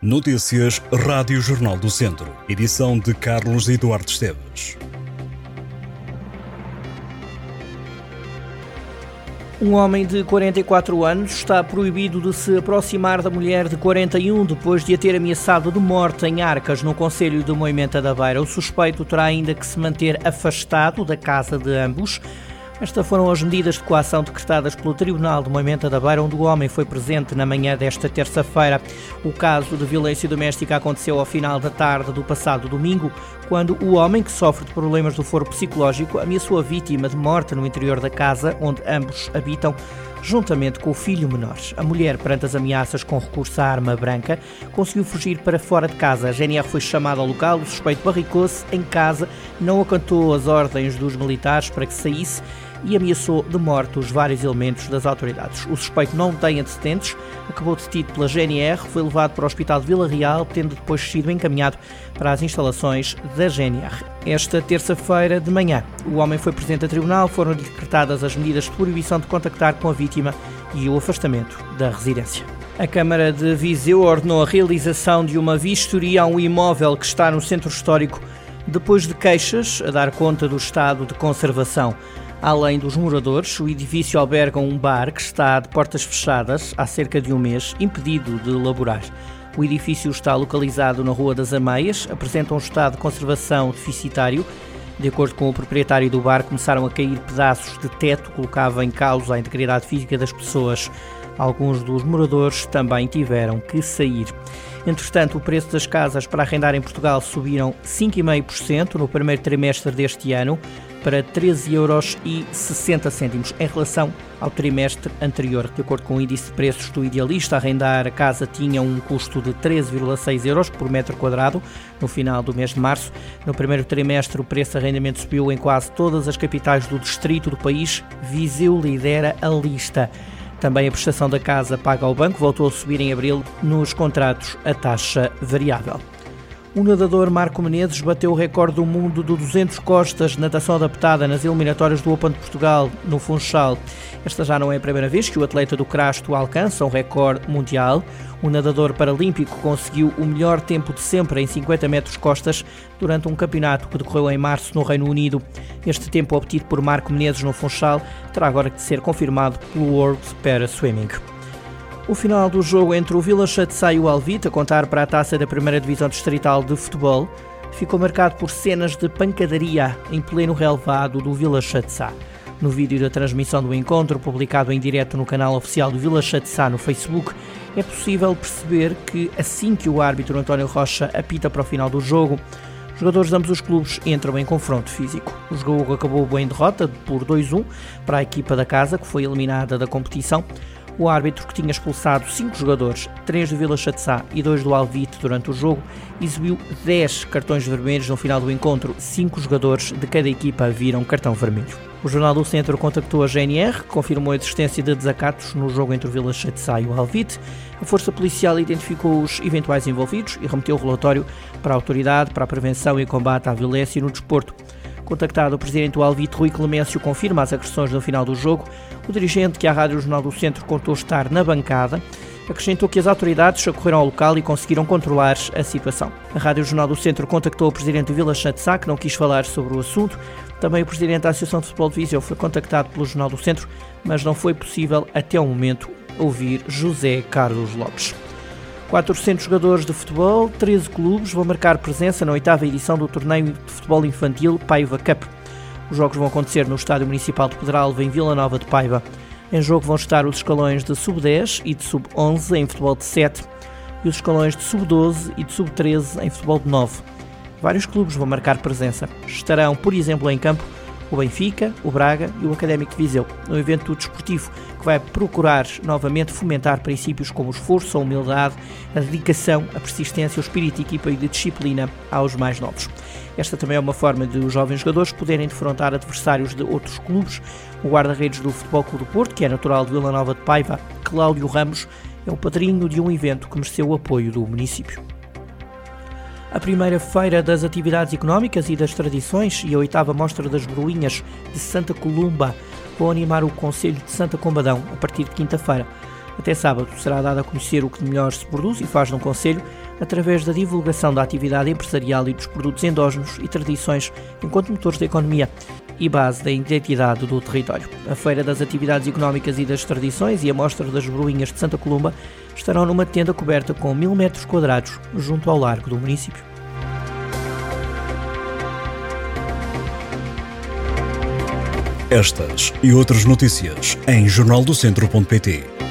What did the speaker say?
Notícias Rádio Jornal do Centro. Edição de Carlos Eduardo Esteves. Um homem de 44 anos está proibido de se aproximar da mulher de 41 depois de a ter ameaçado de morte em Arcas, no Conselho de Moimenta da Beira. O suspeito terá ainda que se manter afastado da casa de ambos. Estas foram as medidas de coação decretadas pelo Tribunal de Moimenta da Beira, onde o homem foi presente na manhã desta terça-feira. O caso de violência doméstica aconteceu ao final da tarde do passado domingo, quando o homem, que sofre de problemas do foro psicológico, ameaçou a vítima de morte no interior da casa onde ambos habitam juntamente com o filho menor. A mulher, perante as ameaças com recurso à arma branca, conseguiu fugir para fora de casa. A GNR foi chamada ao local, o suspeito barricou-se em casa, não acantou as ordens dos militares para que saísse e ameaçou de morte os vários elementos das autoridades. O suspeito não tem antecedentes, acabou detido pela GNR, foi levado para o Hospital de Vila Real, tendo depois sido encaminhado para as instalações da GNR. Esta terça-feira de manhã, o homem foi presente a tribunal, foram decretadas as medidas de proibição de contactar com a vítima e o afastamento da residência. A Câmara de Viseu ordenou a realização de uma vistoria a um imóvel que está no centro histórico depois de queixas a dar conta do estado de conservação. Além dos moradores, o edifício alberga um bar que está de portas fechadas há cerca de um mês, impedido de laborar. O edifício está localizado na Rua das Ameias, apresenta um estado de conservação deficitário. De acordo com o proprietário do bar, começaram a cair pedaços de teto, colocava em causa a integridade física das pessoas. Alguns dos moradores também tiveram que sair. Entretanto, o preço das casas para arrendar em Portugal subiram 5,5% no primeiro trimestre deste ano para 13,60 euros em relação ao trimestre anterior. De acordo com o índice de preços do Idealista, arrendar a casa tinha um custo de 13,6 euros por metro quadrado no final do mês de março. No primeiro trimestre, o preço de arrendamento subiu em quase todas as capitais do distrito do país. Viseu lidera a lista. Também a prestação da casa paga ao banco voltou a subir em abril nos contratos a taxa variável. O nadador Marco Menezes bateu o recorde do mundo do 200 costas natação adaptada nas eliminatórias do Open de Portugal no Funchal. Esta já não é a primeira vez que o atleta do Crasto alcança um recorde mundial. O nadador paralímpico conseguiu o melhor tempo de sempre em 50 metros costas durante um campeonato que decorreu em março no Reino Unido. Este tempo obtido por Marco Menezes no Funchal terá agora de ser confirmado pelo World Para Swimming. O final do jogo entre o Vila Chatzá e o Alvite, a contar para a taça da primeira divisão distrital de futebol, ficou marcado por cenas de pancadaria em pleno relevado do Vila Chatzá. No vídeo da transmissão do encontro, publicado em direto no canal oficial do Vila Chatzá no Facebook, é possível perceber que assim que o árbitro António Rocha apita para o final do jogo, jogadores de ambos os clubes entram em confronto físico. O jogo acabou em derrota por 2-1 para a equipa da casa, que foi eliminada da competição. O árbitro, que tinha expulsado cinco jogadores, três do Vila Chatzá e dois do Alvite durante o jogo, exibiu 10 cartões vermelhos no final do encontro. Cinco jogadores de cada equipa viram cartão vermelho. O Jornal do Centro contactou a GNR, confirmou a existência de desacatos no jogo entre o Vila Chatzá e o Alvite. A Força Policial identificou os eventuais envolvidos e remeteu o relatório para a Autoridade para a Prevenção e Combate à Violência no Desporto. Contactado o presidente do Rui Clemêncio, confirma as agressões no final do jogo. O dirigente, que a Rádio Jornal do Centro contou estar na bancada, acrescentou que as autoridades acorreram ao local e conseguiram controlar a situação. A Rádio Jornal do Centro contactou o presidente do Vila Chatzá, que não quis falar sobre o assunto. Também o presidente da Associação de Futebol de Viseu foi contactado pelo Jornal do Centro, mas não foi possível, até o momento, ouvir José Carlos Lopes. 400 jogadores de futebol, 13 clubes vão marcar presença na oitava edição do torneio de futebol infantil Paiva Cup. Os jogos vão acontecer no Estádio Municipal de Pedralva, em Vila Nova de Paiva. Em jogo vão estar os escalões de sub-10 e de sub-11 em futebol de 7 e os escalões de sub-12 e de sub-13 em futebol de 9. Vários clubes vão marcar presença. Estarão, por exemplo, em campo o Benfica, o Braga e o Académico de Viseu, um evento desportivo que vai procurar novamente fomentar princípios como o esforço, a humildade, a dedicação, a persistência, o espírito de equipa e de disciplina aos mais novos. Esta também é uma forma de os jovens jogadores poderem defrontar adversários de outros clubes. O guarda-redes do Futebol Clube do Porto, que é natural de Vila Nova de Paiva, Cláudio Ramos, é o padrinho de um evento que mereceu o apoio do município. A primeira feira das atividades económicas e das tradições e a oitava mostra das broinhas de Santa Columba vão animar o Conselho de Santa Combadão a partir de quinta-feira. Até sábado será dado a conhecer o que de melhor se produz e faz no Conselho através da divulgação da atividade empresarial e dos produtos endógenos e tradições enquanto motores da economia e base da identidade do território. A Feira das Atividades Económicas e das Tradições e a Mostra das Bruinhas de Santa Columba estarão numa tenda coberta com mil metros quadrados junto ao largo do município. Estas e outras notícias em jornaldocentro.pt.